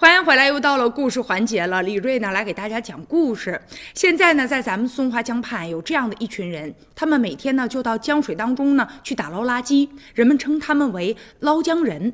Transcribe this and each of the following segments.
欢迎回来，又到了故事环节了。李瑞呢，来给大家讲故事。现在呢，在咱们松花江畔有这样的一群人，他们每天呢就到江水当中呢去打捞垃圾，人们称他们为捞江人。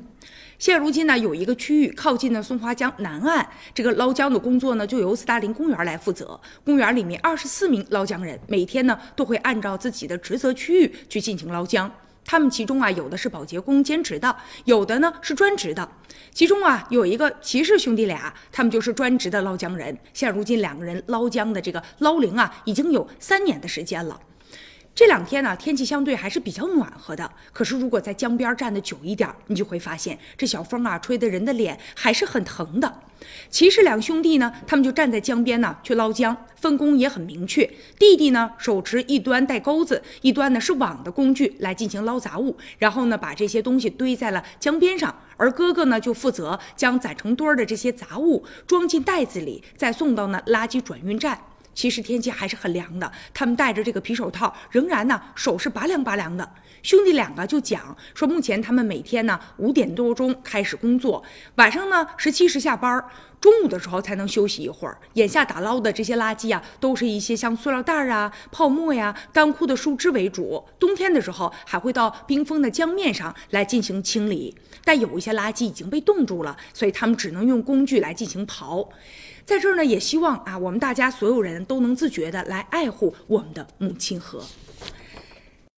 现如今呢，有一个区域靠近呢松花江南岸，这个捞江的工作呢就由斯大林公园来负责。公园里面二十四名捞江人，每天呢都会按照自己的职责区域去进行捞江。他们其中啊，有的是保洁工兼职的，有的呢是专职的。其中啊，有一个骑士兄弟俩，他们就是专职的捞江人。现如今两个人捞江的这个捞龄啊，已经有三年的时间了。这两天呢，天气相对还是比较暖和的。可是如果在江边站的久一点，你就会发现这小风啊，吹的人的脸还是很疼的。其实两兄弟呢，他们就站在江边呢去捞江，分工也很明确。弟弟呢手持一端带钩子，一端呢是网的工具来进行捞杂物，然后呢把这些东西堆在了江边上。而哥哥呢就负责将攒成堆儿的这些杂物装进袋子里，再送到呢垃圾转运站。其实天气还是很凉的，他们戴着这个皮手套，仍然呢手是拔凉拔凉的。兄弟两个就讲说，目前他们每天呢五点多钟开始工作，晚上呢十七时下班，中午的时候才能休息一会儿。眼下打捞的这些垃圾啊，都是一些像塑料袋啊、泡沫呀、干枯的树枝为主。冬天的时候还会到冰封的江面上来进行清理，但有一些垃圾已经被冻住了，所以他们只能用工具来进行刨。在这儿呢，也希望啊，我们大家所有人都能自觉的来爱护我们的母亲河。